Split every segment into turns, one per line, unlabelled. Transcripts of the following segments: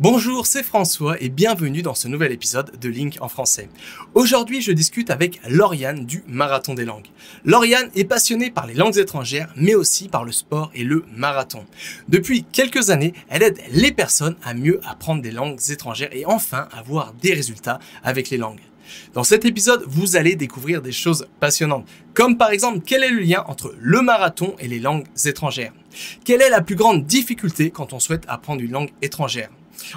Bonjour, c'est François et bienvenue dans ce nouvel épisode de Link en français. Aujourd'hui, je discute avec Lauriane du Marathon des langues. Lauriane est passionnée par les langues étrangères, mais aussi par le sport et le marathon. Depuis quelques années, elle aide les personnes à mieux apprendre des langues étrangères et enfin avoir des résultats avec les langues. Dans cet épisode, vous allez découvrir des choses passionnantes, comme par exemple quel est le lien entre le marathon et les langues étrangères? Quelle est la plus grande difficulté quand on souhaite apprendre une langue étrangère?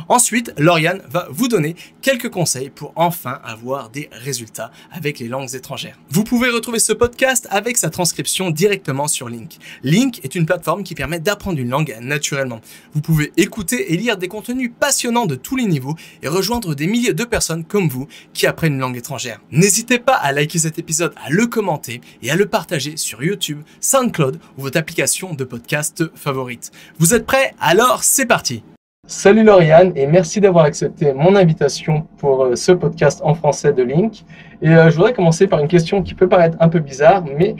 Ensuite, Lauriane va vous donner quelques conseils pour enfin avoir des résultats avec les langues étrangères. Vous pouvez retrouver ce podcast avec sa transcription directement sur Link. Link est une plateforme qui permet d'apprendre une langue naturellement. Vous pouvez écouter et lire des contenus passionnants de tous les niveaux et rejoindre des milliers de personnes comme vous qui apprennent une langue étrangère. N'hésitez pas à liker cet épisode, à le commenter et à le partager sur YouTube, SoundCloud ou votre application de podcast favorite. Vous êtes prêts? Alors c'est parti Salut Lauriane et merci d'avoir accepté mon invitation pour euh, ce podcast en français de Link. Et euh, je voudrais commencer par une question qui peut paraître un peu bizarre, mais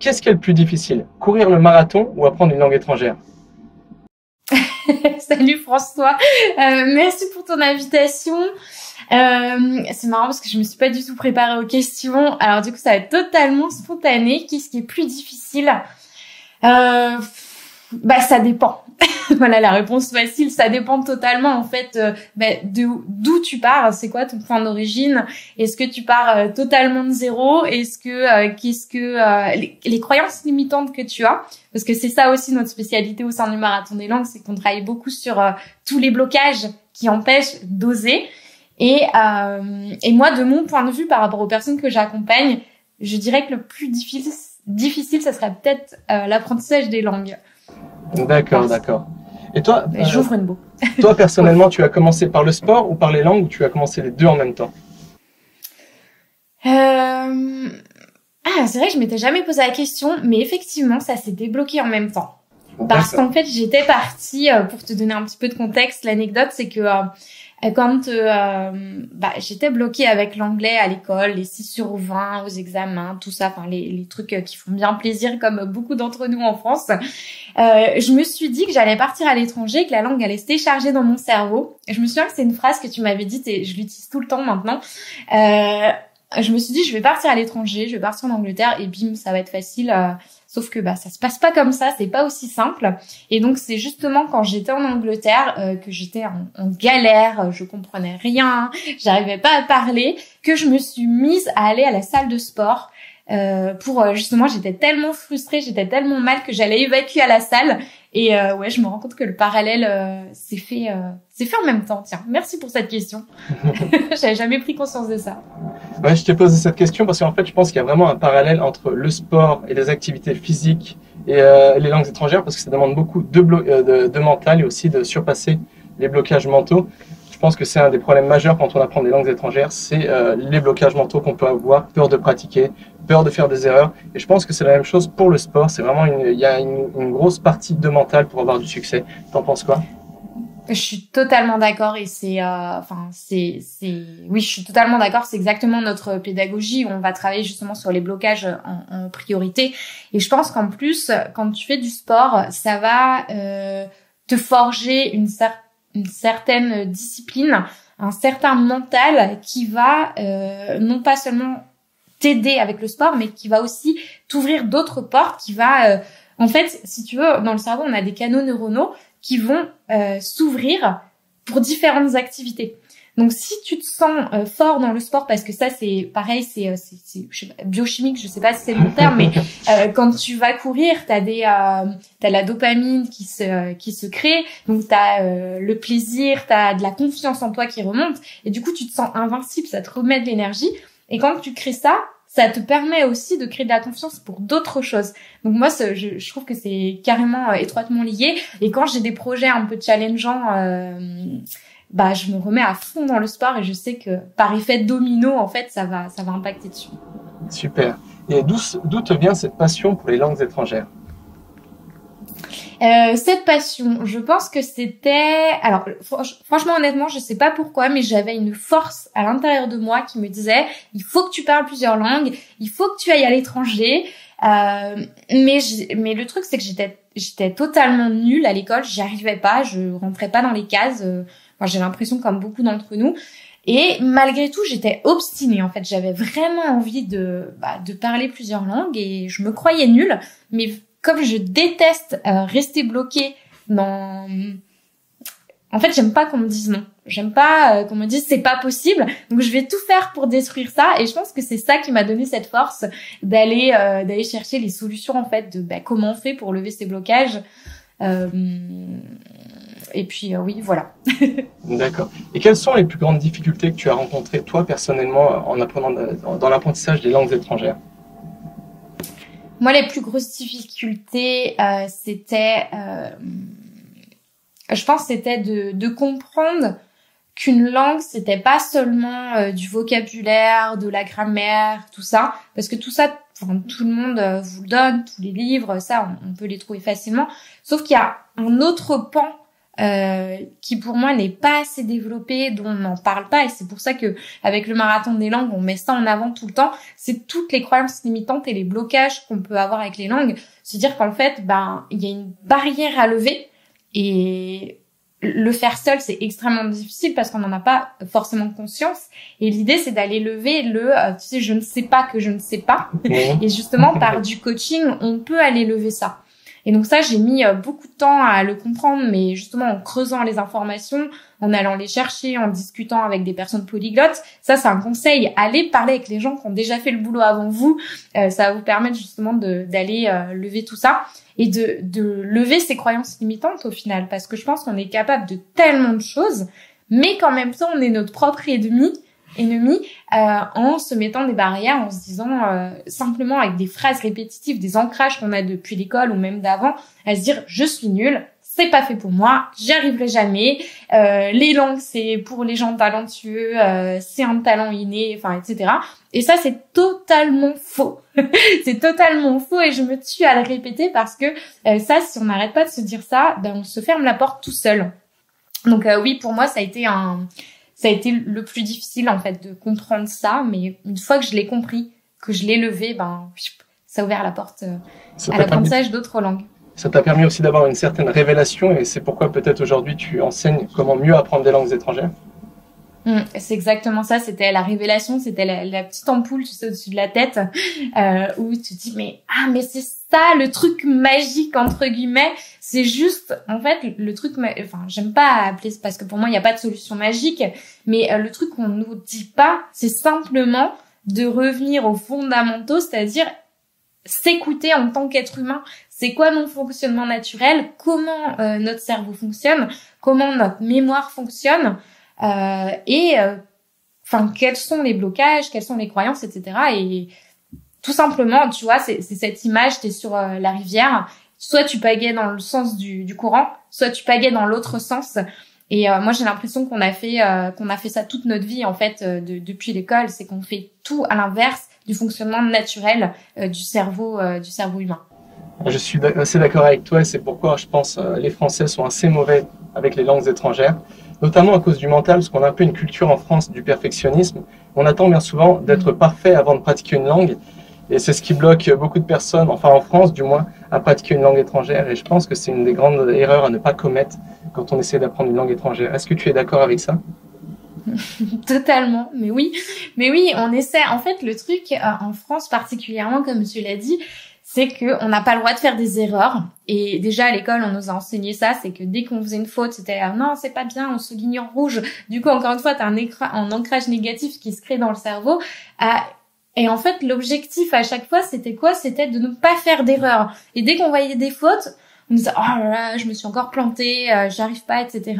qu'est-ce qui est le plus difficile? Courir le marathon ou apprendre une langue étrangère?
Salut François, euh, merci pour ton invitation. c'est marrant parce que je me suis pas du tout préparée aux questions. Alors du coup, ça va être totalement spontané. Qu'est-ce qui est plus difficile? Bah ça dépend. voilà la réponse facile. Ça dépend totalement en fait euh, ben, d'où tu pars. C'est quoi ton point d'origine? Est-ce que tu pars euh, totalement de zéro? Est-ce que euh, qu'est-ce que les, croyances limitantes que tu as? Parce que c'est ça aussi notre spécialité au sein du marathon des langues, c'est qu'on travaille beaucoup sur tous les blocages qui empêchent d'oser. Et et moi, de mon point de vue, par rapport aux personnes que j'accompagne, je dirais que le plus difficile, difficile, ça serait peut-être l'apprentissage des langues.
D'accord, d'accord.
Et toi euh, J'ouvre une boucle.
toi, personnellement, tu as commencé par le sport ou par les langues ou tu as commencé les deux en même temps?
Euh... Ah, c'est vrai que je m'étais jamais posé la question, mais effectivement, ça s'est débloqué en même temps. Parce qu'en fait, j'étais partie, euh, pour te donner un petit peu de contexte, l'anecdote, c'est que euh, quand euh, bah, j'étais bloquée avec l'anglais à l'école, les 6 sur 20 aux examens, tout ça, enfin les, trucs euh, qui font bien plaisir comme beaucoup d'entre nous en France, euh, je me suis dit que j'allais partir à l'étranger, que la langue allait se décharger dans mon cerveau. Je me souviens que c'est une phrase que tu m'avais dite et je l'utilise tout le temps maintenant. Euh, je me suis dit je vais partir à l'étranger, je vais partir en Angleterre et bim, ça va être facile. Sauf que bah ça se passe pas comme ça, c'est pas aussi simple. Et donc c'est justement quand j'étais en Angleterre euh, que j'étais en, en, galère, je comprenais rien, j'arrivais pas à parler, que je me suis mise à aller à la salle de sport euh, pour euh, justement j'étais tellement frustrée, j'étais tellement mal que j'allais évacuer à la salle et euh, ouais je me rends compte que le parallèle euh, s'est fait s'est fait en même temps. Tiens, merci pour cette question. J'avais jamais pris conscience de ça.
Ouais, je t'ai posé cette question parce qu'en fait je pense qu'il y a vraiment un parallèle entre le sport et les activités physiques et les langues étrangères parce que ça demande beaucoup de, de, de mental et aussi de surpasser les blocages mentaux je pense que c'est un des problèmes majeurs quand on apprend des langues étrangères, c'est euh, les blocages mentaux qu'on peut avoir, peur de pratiquer, peur de faire des erreurs. Et je pense que c'est la même chose pour le sport. C'est vraiment une, il y a une, grosse partie de mental pour avoir du succès. T'en penses quoi?
Je suis totalement d'accord et c'est euh, enfin c'est c'est oui je suis totalement d'accord c'est exactement notre pédagogie on va travailler justement sur les blocages en, priorité et je pense qu'en plus quand tu fais du sport ça va euh, te forger une certaine discipline, un certain mental qui va euh, non pas seulement t'aider avec le sport, mais qui va aussi t'ouvrir d'autres portes, qui va, euh, en fait, si tu veux, dans le cerveau, on a des canaux neuronaux qui vont euh, s'ouvrir pour différentes activités. Donc si tu te sens euh, fort dans le sport, parce que ça c'est pareil, c'est euh, biochimique, je sais pas si c'est le terme, mais euh, quand tu vas courir, t'as des t'as la dopamine qui se qui se crée, donc t'as le plaisir, t'as de la confiance en toi qui remonte, et du coup tu te sens invincible, ça te remet de l'énergie. Et quand tu crées ça, ça te permet aussi de créer de la confiance pour d'autres choses. Donc moi, je, trouve que c'est carrément étroitement lié. Et quand j'ai des projets un peu challengeants bah je me remets à fond dans le sport et je sais que par effet domino en fait ça va ça va impacter dessus.
Super. Et d'où te vient cette passion pour les langues étrangères?
Euh, cette passion, je pense que c'était, alors franchement honnêtement, je sais pas pourquoi, mais j'avais une force à l'intérieur de moi qui me disait, il faut que tu parles plusieurs langues, il faut que tu ailles à l'étranger. Euh, mais mais le truc c'est que j'étais j'étais totalement nulle à l'école, j'y arrivais pas, je rentrais pas dans les cases. Euh, Moi, j'ai l'impression comme beaucoup d'entre nous. Et malgré tout, j'étais obstinée. En fait, j'avais vraiment envie de bah, de parler plusieurs langues et je me croyais nulle. Mais comme je déteste euh, rester bloquée dans en fait, j'aime pas qu'on me dise non. J'aime pas euh, qu'on me dise c'est pas possible. Donc je vais tout faire pour détruire ça. Et je pense que c'est ça qui m'a donné cette force d'aller euh, d'aller chercher les solutions en fait de bah, comment on fait pour lever ces blocages. Et puis oui, voilà.
D'accord. Et quelles sont les plus grandes difficultés que tu as rencontrées toi personnellement en apprenant dans l'apprentissage des langues étrangères?
Moi, les plus grosses difficultés, c'était je pense c'était de, comprendre qu'une langue c'était pas seulement euh, du vocabulaire, de la grammaire, tout ça, parce que tout ça, tout le monde euh, vous le donne, tous les livres, ça on, peut les trouver facilement. Sauf qu'il y a un autre pan euh, qui pour moi n'est pas assez développé, dont on n'en parle pas, et c'est pour ça que avec le marathon des langues, on met ça en avant tout le temps. C'est toutes les croyances limitantes et les blocages qu'on peut avoir avec les langues. Se dire qu'en fait, ben il y a une barrière à lever et le faire seul, c'est extrêmement difficile parce qu'on n'en a pas forcément conscience. Et l'idée, c'est d'aller lever le, euh, tu sais, je ne sais pas que je ne sais pas. Et justement, par du coaching, on peut aller lever ça. Et donc ça, j'ai mis euh, beaucoup de temps à le comprendre, mais justement en creusant les informations, en allant les chercher, en discutant avec des personnes polyglottes. Ça, c'est un conseil. Allez parler avec les gens qui ont déjà fait le boulot avant vous. Euh, ça va vous permettre justement d'aller lever tout ça et de, de lever ses croyances limitantes au final, parce que je pense qu'on est capable de tellement de choses, mais qu'en même temps on est notre propre ennemi, ennemi euh, en se mettant des barrières, en se disant euh, simplement avec des phrases répétitives, des ancrages qu'on a depuis l'école ou même d'avant, à se dire je suis nul, c'est pas fait pour moi, j'y arriverai jamais. Euh, les langues, c'est pour les gens talentueux, euh, c'est un talent inné, enfin, etc. Et ça, c'est totalement faux. c'est totalement faux et je me tue à le répéter parce que euh, ça, si on n'arrête pas de se dire ça, ben on se ferme la porte tout seul. Donc euh, oui, pour moi, ça a été un, ça a été le plus difficile en fait de comprendre ça, mais une fois que je l'ai compris, que je l'ai levé, ben ça a ouvert la porte à l'apprentissage d'autres langues
ça t'a permis aussi d'avoir une certaine révélation et c'est pourquoi peut-être aujourd'hui tu enseignes comment mieux apprendre des langues étrangères.
Mmh, c'est exactement ça, c'était la révélation, c'était la, petite ampoule tu sais, au-dessus de la tête euh, où tu te dis mais ah mais c'est ça le truc magique entre guillemets, c'est juste en fait le truc enfin j'aime pas appeler parce que pour moi il n'y a pas de solution magique, mais euh, le truc qu'on nous dit pas, c'est simplement de revenir aux fondamentaux, c'est-à-dire s'écouter en tant qu'être humain. C'est quoi mon fonctionnement naturel? Comment euh, notre cerveau fonctionne? Comment notre mémoire fonctionne? Et euh, enfin, quels sont les blocages Quelles sont les croyances, etc. Et tout simplement, tu vois, c'est cette image. T'es sur la rivière. Soit tu pagaies dans le sens du, du courant, soit tu pagaies dans l'autre sens. Et moi, j'ai l'impression qu'on a fait qu'on a fait ça toute notre vie en fait depuis l'école, c'est qu'on fait tout à l'inverse du fonctionnement naturel euh, du cerveau euh, du cerveau humain.
Je suis assez d'accord avec toi c'est pourquoi je pense euh, les Français sont assez mauvais avec les langues étrangères, notamment à cause du mental, parce qu'on a un peu une culture en France du perfectionnisme. On attend bien souvent d'être parfait avant de pratiquer une langue et c'est ce qui bloque beaucoup de personnes, enfin en France du moins, à pratiquer une langue étrangère. Et je pense que c'est une des grandes erreurs à ne pas commettre quand on essaie d'apprendre une langue étrangère. Est-ce que tu es d'accord avec ça?
Totalement, mais oui, mais oui, on essaie. En fait, le truc euh, en France particulièrement, comme tu l'as dit, c'est que on n'a pas le droit de faire des erreurs. Et déjà à l'école, on nous a enseigné ça, c'est que dès qu'on faisait une faute, c'était ah, non, c'est pas bien, on se ligne en rouge. Du coup, encore une fois, t'as un, un ancrage négatif qui se crée dans le cerveau. Euh, et en fait, l'objectif à chaque fois, c'était quoi? C'était de ne pas faire d'erreurs. Et dès qu'on voyait des fautes, on disait oh là là, je me suis encore planté, euh, j'arrive pas, etc.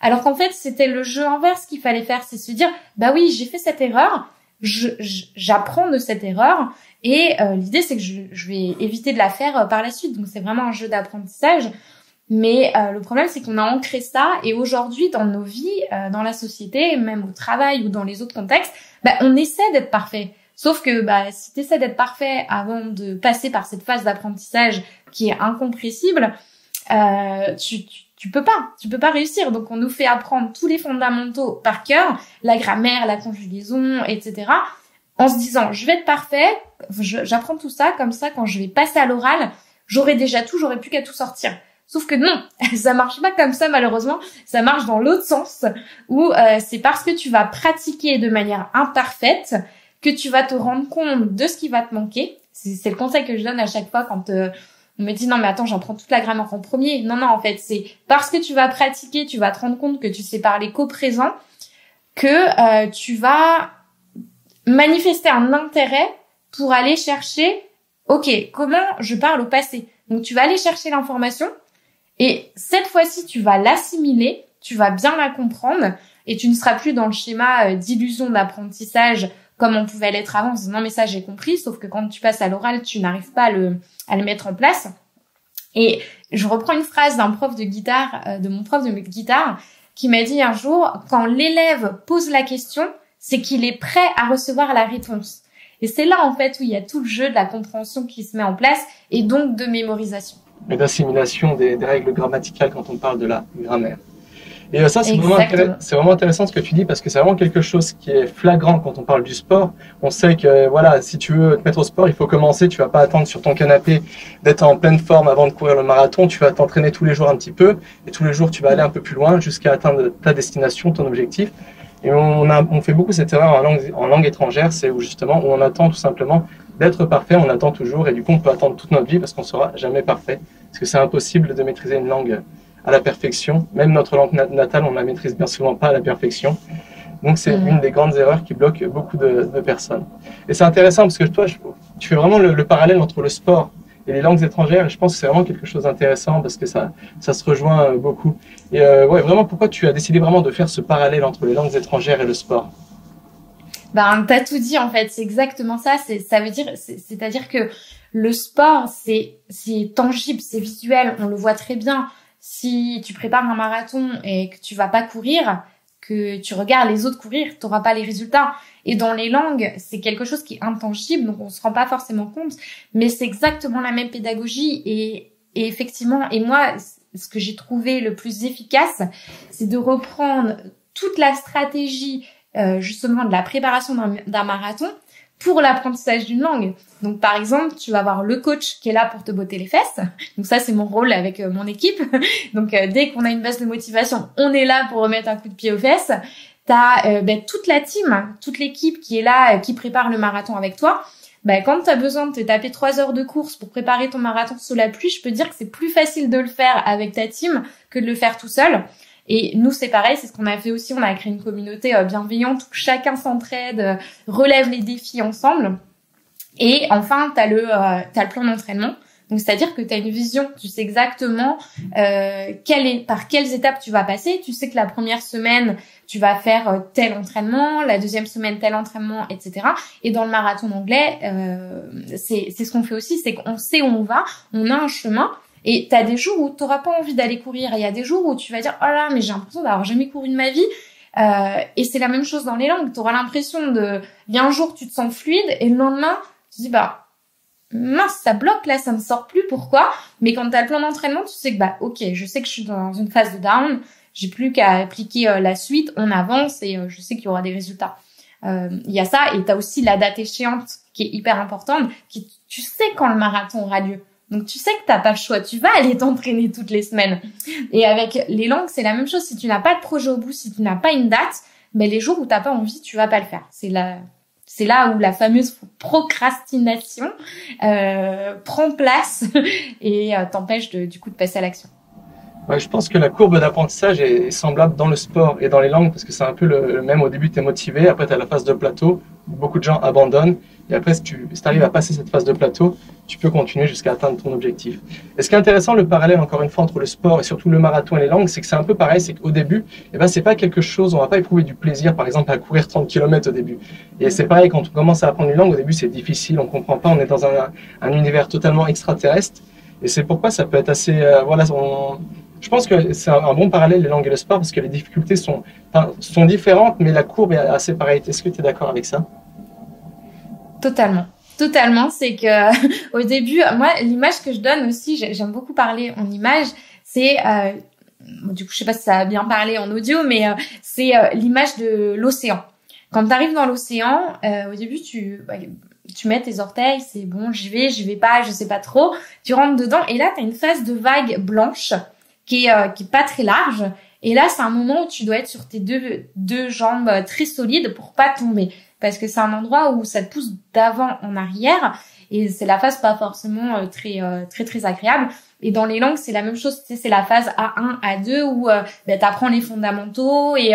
Alors qu'en fait, c'était le jeu inverse qu'il fallait faire, c'est se dire, bah oui, j'ai fait cette erreur, j'apprends de cette erreur, et euh, l'idée c'est que je, vais éviter de la faire euh, par la suite. Donc c'est vraiment un jeu d'apprentissage. Mais euh, le problème c'est qu'on a ancré ça, et aujourd'hui dans nos vies, dans la société, même au travail ou dans les autres contextes, bah, on essaie d'être parfait. Sauf que bah, si tu essaies d'être parfait avant de passer par cette phase d'apprentissage qui est incompressible, tu, tu tu peux pas, tu peux pas réussir. Donc on nous fait apprendre tous les fondamentaux par cœur, la grammaire, la conjugaison, etc. En se disant, je vais être parfait, j'apprends tout ça, comme ça quand je vais passer à l'oral, j'aurai déjà tout, j'aurai plus qu'à tout sortir. Sauf que non, ça marche pas comme ça malheureusement. Ça marche dans l'autre sens où euh, c'est parce que tu vas pratiquer de manière imparfaite que tu vas te rendre compte de ce qui va te manquer. C'est le conseil que je donne à chaque fois quand euh, on me dit non mais attends j'en prends toute la grammaire en premier. Non non en fait c'est parce que tu vas pratiquer, tu vas te rendre compte que tu sais parler qu'au présent, que euh, tu vas manifester un intérêt pour aller chercher ok comment je parle au passé. Donc tu vas aller chercher l'information et cette fois-ci tu vas l'assimiler, tu vas bien la comprendre et tu ne seras plus dans le schéma euh, d'illusion d'apprentissage comme on pouvait l'être avant, en non mais ça j'ai compris, sauf que quand tu passes à l'oral, tu n'arrives pas à le, à le mettre en place. Et je reprends une phrase d'un prof de guitare, euh, de mon prof de guitare, qui m'a dit un jour, quand l'élève pose la question, c'est qu'il est prêt à recevoir la réponse. Et c'est là en fait où il y a tout le jeu de la compréhension qui se met en place et donc de mémorisation.
Et d'assimilation des règles grammaticales quand on parle de la grammaire. Et euh, ça, c'est vraiment, intéressant ce que tu dis parce que c'est vraiment quelque chose qui est flagrant quand on parle du sport. On sait que voilà, si tu veux te mettre au sport, il faut commencer. Tu vas pas attendre sur ton canapé d'être en pleine forme avant de courir le marathon. Tu vas t'entraîner tous les jours un petit peu et tous les jours tu vas aller un peu plus loin jusqu'à atteindre ta destination, ton objectif. Et on, a, on fait beaucoup cette erreur en langue, en langue étrangère, c'est où justement où on attend tout simplement d'être parfait, on attend toujours et du coup on peut attendre toute notre vie parce qu'on sera jamais parfait. Parce que c'est impossible de maîtriser une langue à la perfection. Même notre langue natale, on la maîtrise bien souvent pas à la perfection. Donc c'est mm. une des grandes erreurs qui bloque beaucoup de, personnes. Et c'est intéressant parce que toi, tu fais vraiment le, parallèle entre le sport et les langues étrangères. Et je pense que c'est vraiment quelque chose d'intéressant parce que ça, ça se rejoint euh, beaucoup. Et euh, ouais, vraiment, pourquoi tu as décidé vraiment de faire ce parallèle entre les langues étrangères et le sport?
Ben, t'as tout dit en fait. C'est exactement ça. C'est, ça veut dire, c'est-à-dire que le sport, c'est, c'est tangible, c'est visuel. On le voit très bien si tu prépares un marathon et que tu vas pas courir, que tu regardes les autres courir, tu n'auras pas les résultats. Et dans les langues, c'est quelque chose qui est intangible, donc on se rend pas forcément compte, mais c'est exactement la même pédagogie et, et effectivement, et moi, ce que j'ai trouvé le plus efficace, c'est de reprendre toute la stratégie euh, justement de la préparation d'un marathon pour l'apprentissage d'une langue. Donc par exemple, tu vas avoir le coach qui est là pour te botter les fesses. Donc ça c'est mon rôle avec euh, mon équipe. Donc euh, dès qu'on a une baisse de motivation, on est là pour remettre un coup de pied aux fesses. T'as ben, toute la team, toute l'équipe qui est là, qui prépare le marathon avec toi. Ben, quand tu as besoin de taper trois heures de course pour préparer ton marathon sous la pluie, je peux dire que c'est plus facile de le faire avec ta team que de le faire tout seul. Et nous, c'est pareil, c'est ce qu'on a fait aussi. On a créé une communauté euh, bienveillante où chacun s'entraide, euh, relève les défis ensemble. Et enfin, tu as, le, euh, le plan d'entraînement. Donc, c'est-à-dire que tu as une vision, tu sais exactement euh, quelle est, par quelles étapes tu vas passer. Tu sais que la première semaine, tu vas faire tel entraînement, la deuxième semaine, tel entraînement, etc. Et dans le marathon anglais, euh, c'est ce qu'on fait aussi, c'est qu'on sait où on va, on a un chemin, et tu as des jours où tu n'auras pas envie d'aller courir. Il y a des jours où tu vas dire « Oh là, mais j'ai l'impression d'avoir jamais couru de ma vie. Euh, et c'est la même chose dans les langues. Tu auras l'impression de... Il y a un jour, tu te sens fluide et le lendemain, tu te dis « Bah, mince, ça bloque là, ça me sort plus. Pourquoi ?» Mais quand tu as le plan d'entraînement, tu sais que « Bah, ok, je sais que je suis dans une phase de down. J'ai plus qu'à appliquer euh, la suite. On avance et euh, je sais qu'il y aura des résultats. Euh, il y a ça et tu as aussi la date échéante qui est hyper importante. Qui, tu sais quand le marathon aura lieu. Donc tu sais que t'as pas le choix, tu vas aller t'entraîner toutes les semaines. Et avec les langues, c'est la même chose. Si tu n'as pas de projet au bout, si tu n'as pas une date, mais ben, les jours où t'as pas envie, tu vas pas le faire. C'est là, c'est là où la fameuse procrastination euh, prend place et euh, t'empêche du coup de passer à l'action.
Je pense que la courbe d'apprentissage est semblable dans le sport et dans les langues parce que c'est un peu le, même. Au début, tu es motivé, après tu as la phase de plateau, beaucoup de gens abandonnent et après, si tu arrives à passer cette phase de plateau, tu peux continuer jusqu'à atteindre ton objectif. Et ce qui est intéressant, le parallèle, encore une fois, entre le sport et surtout le marathon et les langues, c'est que c'est un peu pareil, c'est qu'au début, eh ben, c'est pas quelque chose, on va pas éprouver du plaisir, par exemple, à courir 30 km au début. Et c'est pareil, quand on commence à apprendre une langue, au début, c'est difficile, on comprend pas, on est dans un, un univers totalement extraterrestre. Et c'est pourquoi ça peut être assez, euh, voilà, je pense que c'est un, bon parallèle, les langues et le sport, parce que les difficultés sont, sont différentes, mais la courbe est assez pareille. Est-ce que tu es d'accord avec ça?
Totalement. Totalement, c'est que au début, moi, l'image que je donne aussi, j'aime beaucoup parler en image, c'est euh, du coup, je sais pas si ça a bien parlé en audio, mais euh, c'est euh, l'image de l'océan. Quand tu arrives dans l'océan, au début, tu tu mets tes orteils, c'est bon, j'y vais, j'y vais pas, je sais pas trop. Tu rentres dedans et là, tu as une phase de vague blanche qui est, euh, pas très large. Et là, c'est un moment où tu dois être sur tes deux, deux jambes euh, très solides pour pas tomber. Parce que c'est un endroit où ça te pousse d'avant en arrière. Et c'est la phase pas forcément euh, très, très, très agréable. Et dans les langues, c'est la même chose. C'est la phase A1, A2 où ben, tu apprends les fondamentaux et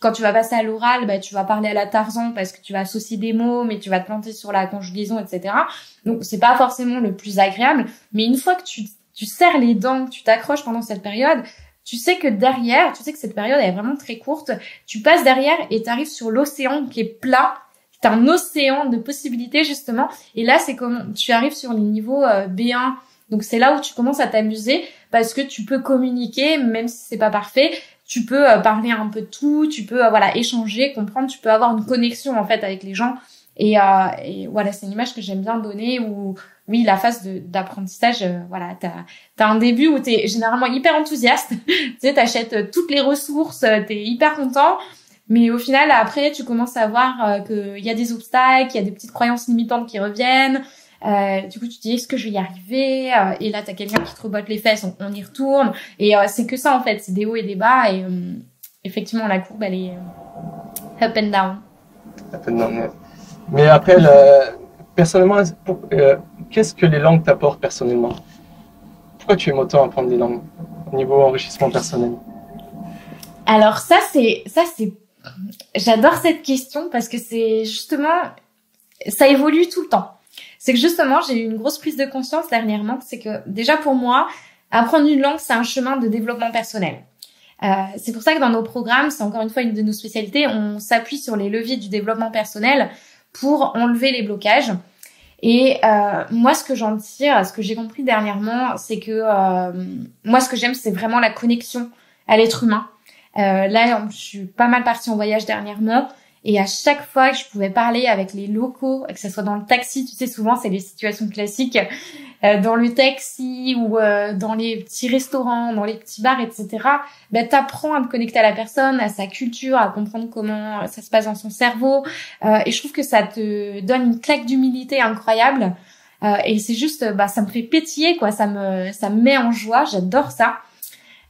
quand tu vas passer à l'oral, bah, tu vas parler à la Tarzan parce que tu vas associer des mots, mais tu vas te planter sur la conjugaison, etc. Donc c'est pas forcément le plus agréable, mais une fois que tu, tu serres les dents, tu t'accroches pendant cette période, tu sais que derrière, tu sais que cette période est vraiment très courte, tu passes derrière et tu arrives sur l'océan qui est plat, c'est un océan de possibilités justement, et là c'est comme tu arrives sur les niveaux euh, B1, donc c'est là où tu commences à t'amuser parce que tu peux communiquer même si c'est pas parfait, tu peux euh, parler un peu de tout, tu peux euh, voilà échanger, comprendre, tu peux avoir une connexion en fait avec les gens. Et, euh, et voilà, c'est une image que j'aime bien donner où oui, la phase d'apprentissage, euh, voilà, t'as as un début où t'es généralement hyper enthousiaste, tu sais, t'achètes toutes les ressources, t'es hyper content, mais au final après tu commences à voir qu'il y a des obstacles, il y a des petites croyances limitantes qui reviennent, euh, du coup, tu te dis est-ce que je vais y arriver euh, Et là, t'as quelqu'un qui te rebotte les fesses, on, y retourne. Et euh, c'est que ça en fait, c'est des hauts et des bas. Et effectivement, la courbe, elle est up and down.
Up and down. Mais après, personnellement, qu'est-ce que les langues t'apportent personnellement? Pourquoi tu aimes autant apprendre des langues au niveau enrichissement personnel?
Alors ça, c'est ça, c'est J'adore cette question parce que c'est justement, ça évolue tout le temps. C'est que justement, j'ai eu une grosse prise de conscience dernièrement, c'est que déjà pour moi, apprendre une langue, c'est un chemin de développement personnel. Euh, c'est pour ça que dans nos programmes, c'est encore une fois une de nos spécialités, on s'appuie sur les leviers du développement personnel pour enlever les blocages. Et euh, moi, ce que j'en tire, ce que j'ai compris dernièrement, c'est que euh, moi, ce que j'aime, c'est vraiment la connexion à l'être humain. Euh, là, je suis pas mal partie en voyage dernièrement. Et à chaque fois que je pouvais parler avec les locaux, que ce soit dans le taxi, tu sais, souvent c'est les situations classiques, euh, dans le taxi ou euh, dans les petits restaurants, dans les petits bars, etc. Ben, t'apprends à te connecter à la personne, à sa culture, à comprendre comment ça se passe dans son cerveau. Euh, et je trouve que ça te donne une claque d'humilité incroyable. et c'est juste, bah, ça me fait pétiller, quoi. Ça me, ça me met en joie. J'adore ça.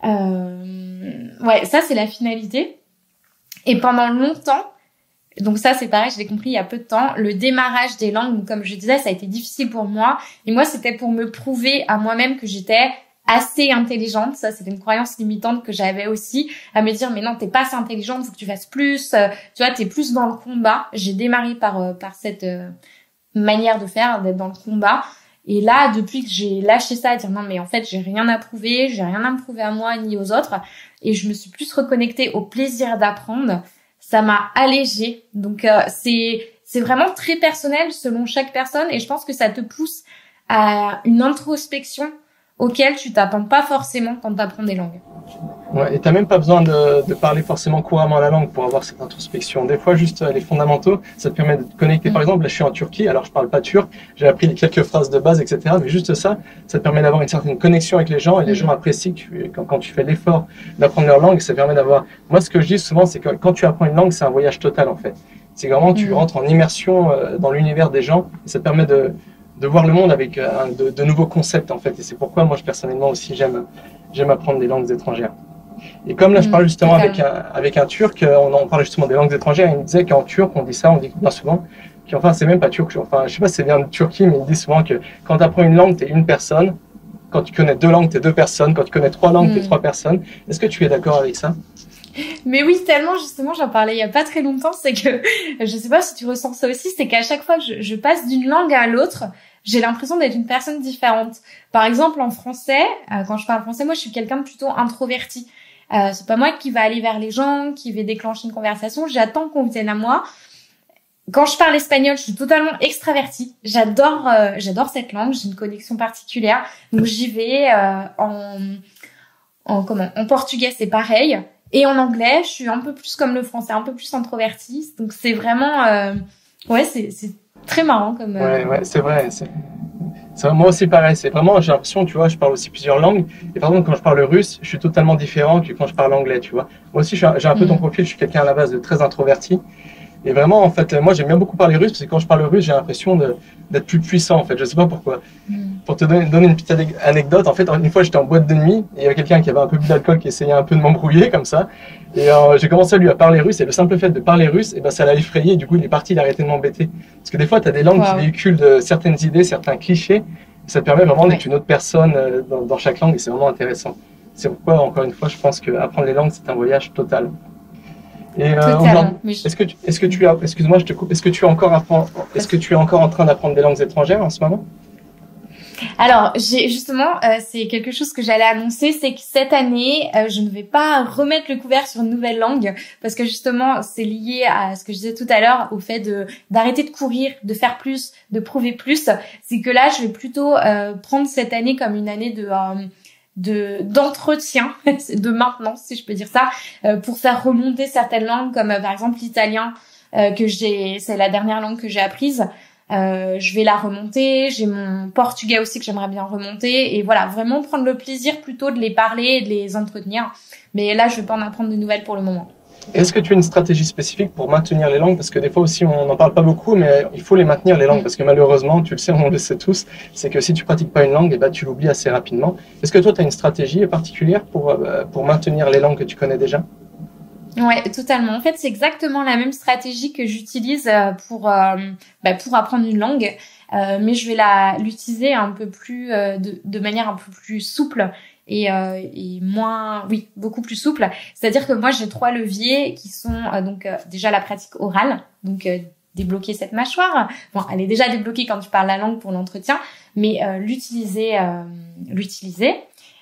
ouais, ça c'est la finalité. Et pendant longtemps, donc ça, c'est pareil, je l'ai compris il y a peu de temps. Le démarrage des langues, comme je disais, ça a été difficile pour moi. Et moi, c'était pour me prouver à moi-même que j'étais assez intelligente. Ça, c'était une croyance limitante que j'avais aussi, à me dire, mais non, t'es pas assez intelligente, faut que tu fasses plus. Euh, tu vois, t'es plus dans le combat. J'ai démarré par, euh, par cette euh, manière de faire, d'être dans le combat. Et là, depuis que j'ai lâché ça, à dire non, mais en fait, j'ai rien à prouver, j'ai rien à me prouver à moi ni aux autres, et je me suis plus reconnectée au plaisir d'apprendre ça m'a allégé. Donc euh, c'est c'est vraiment très personnel selon chaque personne et je pense que ça te pousse à une introspection auquel tu t'attends pas forcément quand tu apprends des langues.
Ouais, et t'as même pas besoin de, de, parler forcément couramment la langue pour avoir cette introspection. Des fois, juste euh, les fondamentaux, ça te permet de te connecter. Par mm. exemple, là, je suis en Turquie, alors je parle pas turc, j'ai appris quelques phrases de base, etc. Mais juste ça, ça te permet d'avoir une certaine connexion avec les gens et les mm. gens apprécient quand, quand tu fais l'effort d'apprendre leur langue. Ça permet d'avoir. Moi, ce que je dis souvent, c'est que quand tu apprends une langue, c'est un voyage total en fait. C'est vraiment tu mm. rentres en immersion euh, dans l'univers des gens et ça te permet de de voir le monde avec euh, de, de, nouveaux concepts en fait. Et c'est pourquoi moi, je, personnellement aussi, j'aime j'aime apprendre des langues étrangères. Et comme là, je mm, parle justement avec un, avec un Turc, euh, on parle justement des langues étrangères, il me disait qu'en turc, on dit ça, on dit bien souvent, qu'enfin, c'est même pas turc, enfin, je sais pas si c'est bien de Turquie, mais il dit souvent que quand tu apprends une langue, tu es une personne, quand tu connais deux langues, tu es deux personnes, quand tu connais trois langues, tu es mm. trois personnes. Est-ce que tu es d'accord avec ça?
Mais oui, tellement justement, j'en parlais il y a pas très longtemps, c'est que je sais pas si tu ressens ça aussi, c'est qu'à chaque fois que je, je passe d'une langue à l'autre, j'ai l'impression d'être une personne différente. Par exemple, en français, euh, quand je parle français, moi, je suis quelqu'un de plutôt introverti. Euh, c'est pas moi qui va aller vers les gens, qui va déclencher une conversation. J'attends qu'on vienne à moi. Quand je parle espagnol, je suis totalement extravertie. J'adore, euh, j'adore cette langue. J'ai une connexion particulière. Donc j'y vais euh, en, en comment En portugais, c'est pareil. Et en anglais, je suis un peu plus comme le français, un peu plus introvertie. Donc c'est vraiment, ouais, c'est très marrant comme.
Ouais, ouais, c'est vrai. C'est... moi aussi pareil, c'est vraiment, j'ai l'impression, tu vois, je parle aussi plusieurs langues. Et par exemple, quand je parle russe, je suis totalement différent que quand je parle anglais, tu vois. Moi aussi, j'ai un peu ton mm. profil, je suis quelqu'un à la base de très introverti. Et vraiment, en fait, moi j'aime bien beaucoup parler russe parce que quand je parle russe, j'ai l'impression d'être plus puissant en fait. Je sais pas pourquoi. Hmm. Pour te donner, donner, une petite anecdote, en fait, une fois j'étais en boîte de nuit et il y avait quelqu'un qui avait un peu bu d'alcool qui essayait un peu de m'embrouiller comme ça. Et euh, j'ai commencé à lui à parler russe et le simple fait de parler russe, et eh ben ça l'a effrayé. Et du coup, il est parti, il a arrêté de m'embêter. Parce que des fois, tu as des langues qui véhiculent de certaines idées, certains clichés. Et ça te permet vraiment d'être une autre personne euh, dans, dans chaque langue et c'est vraiment intéressant. C'est pourquoi, encore une fois, je pense qu'apprendre les langues, c'est un voyage total.
Et euh,
est-ce que tu, est-ce que tu as, excuse-moi, je te coupe, est-ce que tu es encore est-ce que tu es encore en train d'apprendre des langues étrangères en ce moment?
Alors, j'ai justement, euh, c'est quelque chose que j'allais annoncer, c'est que cette année, euh, je ne vais pas remettre le couvert sur une nouvelle langue parce que justement, c'est lié à ce que je disais tout à l'heure, au fait de d'arrêter de courir, de faire plus, de prouver plus. C'est que là, je vais plutôt euh, prendre cette année comme une année de de d'entretien de maintenance si je peux dire ça euh, pour faire remonter certaines langues comme euh, par exemple l'italien euh, que j'ai c'est la dernière langue que j'ai apprise. Je vais la remonter j'ai mon portugais aussi que j'aimerais bien remonter et voilà vraiment prendre le plaisir plutôt de les parler et de les entretenir. Mais là je vais pas en apprendre de nouvelles pour le moment
est-ce que tu as une stratégie spécifique pour maintenir les langues? Parce que des fois aussi, on n'en parle pas beaucoup, mais il faut les maintenir, les langues. Parce que malheureusement, tu le sais, on le sait tous, c'est que si tu pratiques pas une langue, eh ben, tu l'oublies assez rapidement. Est-ce que toi, tu as une stratégie particulière pour, euh, pour maintenir les langues que tu connais déjà?
Ouais, totalement. En fait, c'est exactement la même stratégie que j'utilise euh, pour euh, bah, pour apprendre une langue, mais je vais la l'utiliser un peu plus de, de manière un peu plus souple et, euh, et moins, oui, beaucoup plus souple. C'est-à-dire que moi j'ai trois leviers qui sont euh, donc euh, déjà la pratique orale, donc débloquer cette mâchoire. Bon, elle est déjà débloquée quand tu parles la langue pour l'entretien, mais l'utiliser, l'utiliser.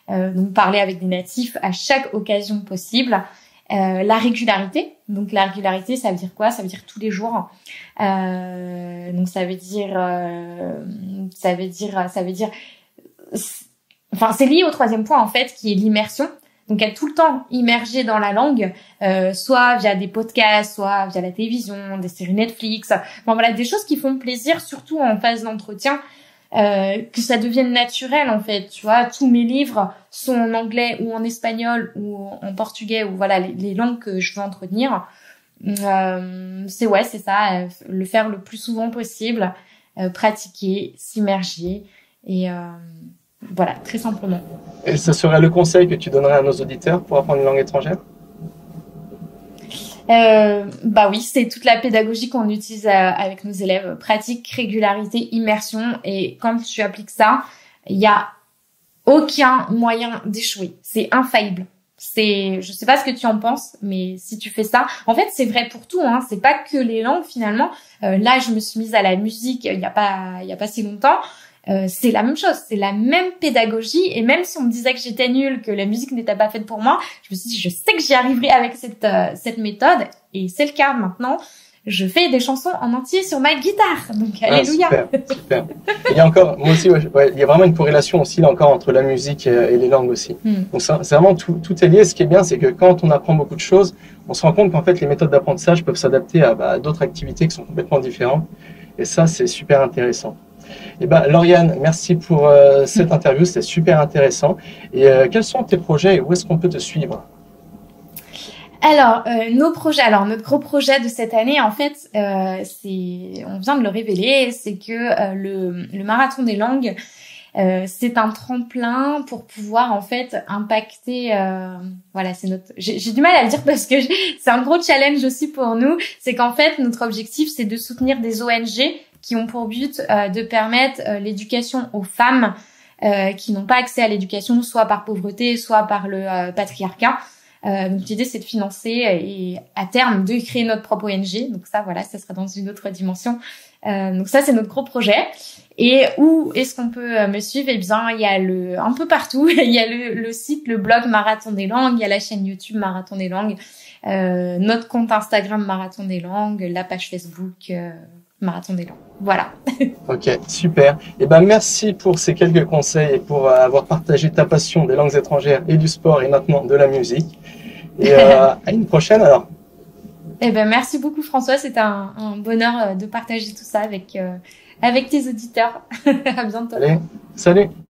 donc parler avec des natifs à chaque occasion possible. la régularité, donc la régularité, ça veut dire quoi? Ça veut dire tous les jours. donc ça veut dire, ça veut dire, ça veut dire enfin c'est lié au troisième point en fait qui est l'immersion. Donc être tout le temps immergé dans la langue euh, soit via des podcasts soit via la télévision des séries Netflix bon voilà des choses qui font plaisir surtout en phase d'entretien euh, que ça devienne naturel en fait tu vois. Tous mes livres sont en anglais ou en espagnol ou en portugais ou voilà les, langues que je veux entretenir. Euh, c'est ouais c'est ça euh, le faire le plus souvent possible euh, pratiquer s'immerger et voilà, très simplement.
Et ce serait le conseil que tu donnerais à nos auditeurs pour apprendre une langue étrangère?
Euh, bah oui, c'est toute la pédagogie qu'on utilise euh, avec nos élèves. Pratique, régularité, immersion. Et quand tu appliques ça, il y a aucun moyen d'échouer. C'est infaillible. C'est, je sais pas ce que tu en penses, mais si tu fais ça, en fait, c'est vrai pour tout. Hein. C'est pas que les langues finalement. Euh, là, je me suis mise à la musique il y a pas, il y a pas si longtemps. Euh, c'est la même chose, c'est la même pédagogie. Et même si on me disait que j'étais nulle, que la musique n'était pas faite pour moi, je me suis dit, je sais que j'y arriverai avec cette, euh, cette méthode. Et c'est le cas maintenant. Je fais des chansons en entier sur ma guitare. Donc, ah, alléluia.
Super, Il y a encore, moi aussi, il y a vraiment une corrélation aussi, là encore, entre la musique et, les langues aussi. Hmm. Donc, c'est vraiment tout, tout est lié. Ce qui est bien, c'est que quand on apprend beaucoup de choses, on se rend compte qu'en fait, les méthodes d'apprentissage peuvent s'adapter à bah, d'autres activités qui sont complètement différentes. Et ça, c'est super intéressant. Eh ben, Lauriane, merci pour euh, cette interview, c'était super intéressant. Et euh, quels sont tes projets et où est-ce qu'on peut te suivre?
Alors, euh, nos projets, alors notre gros projet de cette année, en fait, c'est, on vient de le révéler, c'est que le, le, marathon des langues, c'est un tremplin pour pouvoir en fait impacter. voilà, c'est notre. J'ai du mal à le dire parce que c'est un gros challenge aussi pour nous. C'est qu'en fait, notre objectif, c'est de soutenir des ONG qui ont pour but euh, de permettre euh, l'éducation aux femmes euh, qui n'ont pas accès à l'éducation, soit par pauvreté, soit par le patriarcat. donc l'idée c'est de financer et à terme de créer notre propre ONG. Donc ça voilà, ça sera dans une autre dimension. donc ça c'est notre gros projet. Et où est-ce qu'on peut me suivre? Eh bien, il y a le un peu partout. il y a le, le, site, le blog Marathon des langues, il y a la chaîne YouTube Marathon des langues, euh, notre compte Instagram Marathon des langues, la page Facebook Marathon des langues. Voilà.
ok, super. Et eh ben merci pour ces quelques conseils et pour euh, avoir partagé ta passion des langues étrangères et du sport et maintenant de la musique. Et euh, à une prochaine alors.
Eh ben merci beaucoup François, c'était un, bonheur euh, de partager tout ça avec avec tes auditeurs. à bientôt.
Allez, salut.